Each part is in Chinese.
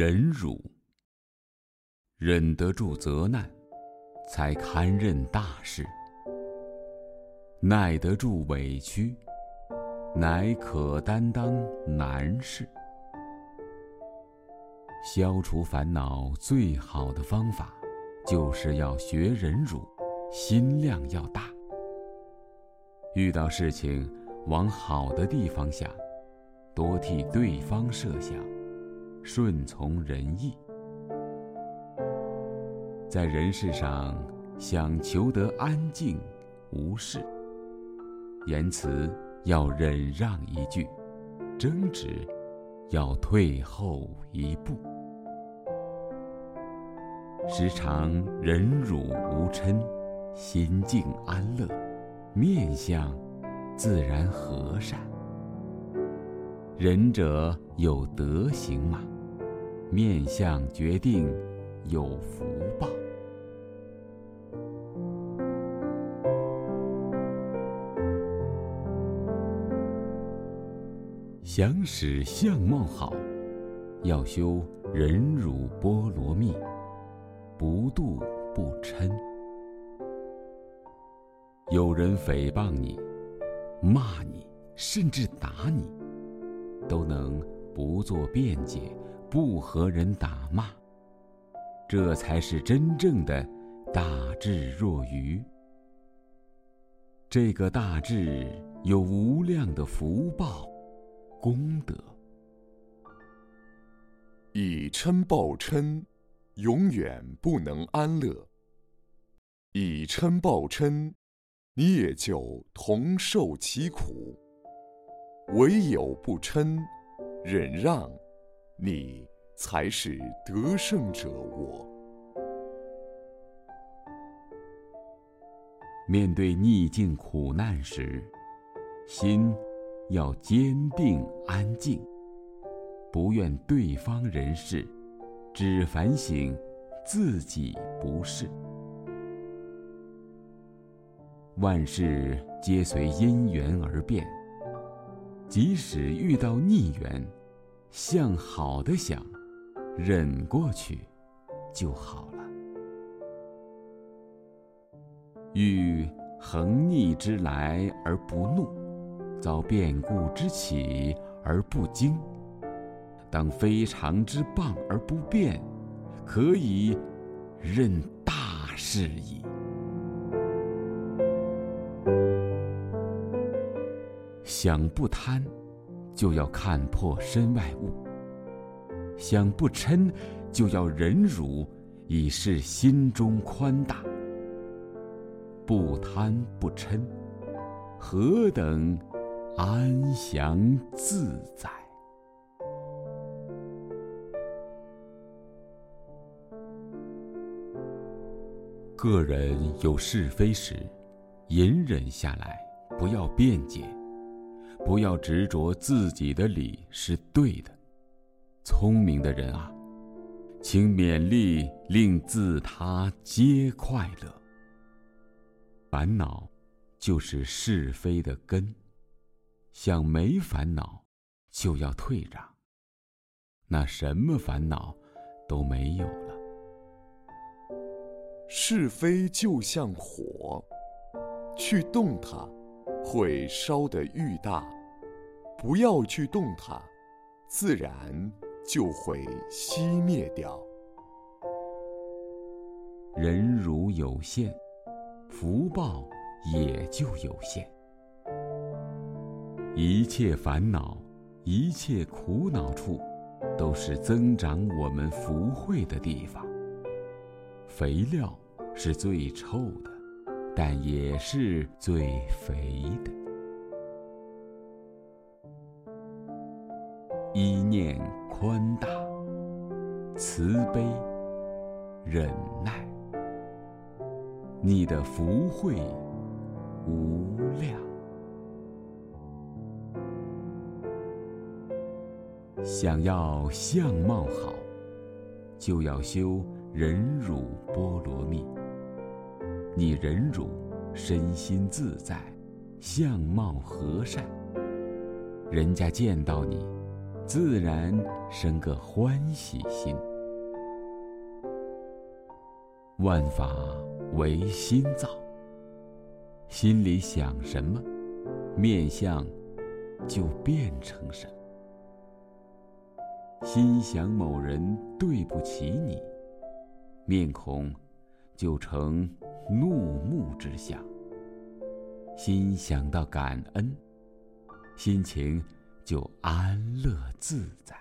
忍辱，忍得住责难，才堪任大事；耐得住委屈，乃可担当难事。消除烦恼最好的方法，就是要学忍辱，心量要大。遇到事情，往好的地方想，多替对方设想，顺从人意。在人世上，想求得安静无事，言辞要忍让一句，争执要退后一步。时常忍辱无嗔，心境安乐，面相自然和善。仁者有德行嘛，面相决定有福报。想使相貌好，要修忍辱波罗蜜。不妒不嗔。有人诽谤你、骂你，甚至打你，都能不做辩解，不和人打骂，这才是真正的大智若愚。这个大智有无量的福报、功德。以嗔报嗔。永远不能安乐。以嗔报嗔，你也就同受其苦。唯有不嗔，忍让，你才是得胜者我。面对逆境苦难时，心要坚定安静，不怨对方人事。只反省自己不是。万事皆随因缘而变，即使遇到逆缘，向好的想，忍过去就好了。遇横逆之来而不怒，遭变故之起而不惊。当非常之棒而不变，可以任大事矣。想不贪，就要看破身外物；想不嗔，就要忍辱，以示心中宽大。不贪不嗔，何等安详自在！个人有是非时，隐忍下来，不要辩解，不要执着自己的理是对的。聪明的人啊，请勉励，令自他皆快乐。烦恼就是是非的根，想没烦恼，就要退让，那什么烦恼都没有了。是非就像火，去动它，会烧得愈大；不要去动它，自然就会熄灭掉。人如有限，福报也就有限。一切烦恼，一切苦恼处，都是增长我们福慧的地方。肥料是最臭的，但也是最肥的。一念宽大、慈悲、忍耐，你的福慧无量。想要相貌好，就要修。忍辱波罗蜜，你忍辱，身心自在，相貌和善，人家见到你，自然生个欢喜心。万法唯心造，心里想什么，面相就变成什么。心想某人对不起你，面孔就成怒目之相；心想到感恩，心情就安乐自在。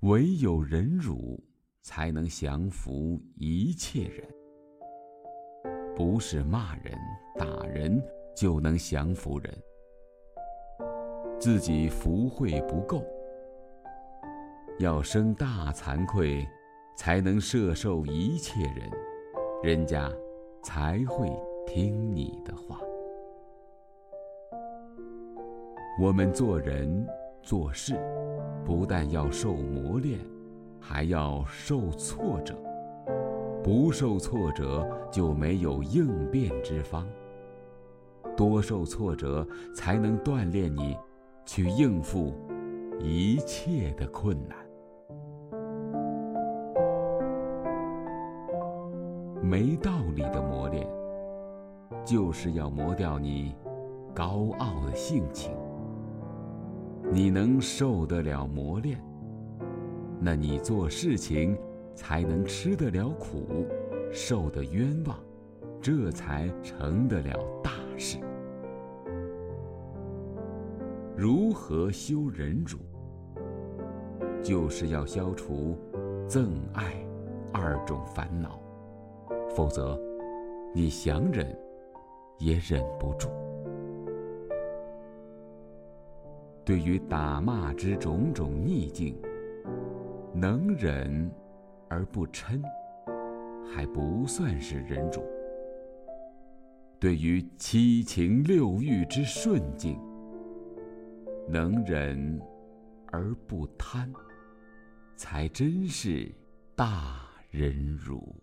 唯有忍辱。才能降服一切人，不是骂人、打人就能降服人。自己福慧不够，要生大惭愧，才能摄受一切人，人家才会听你的话。我们做人做事，不但要受磨练。还要受挫折，不受挫折就没有应变之方。多受挫折，才能锻炼你去应付一切的困难。没道理的磨练，就是要磨掉你高傲的性情。你能受得了磨练？那你做事情才能吃得了苦，受得冤枉，这才成得了大事。如何修忍辱？就是要消除憎爱二种烦恼，否则你想忍也忍不住。对于打骂之种种逆境。能忍而不嗔，还不算是忍辱；对于七情六欲之顺境，能忍而不贪，才真是大忍辱。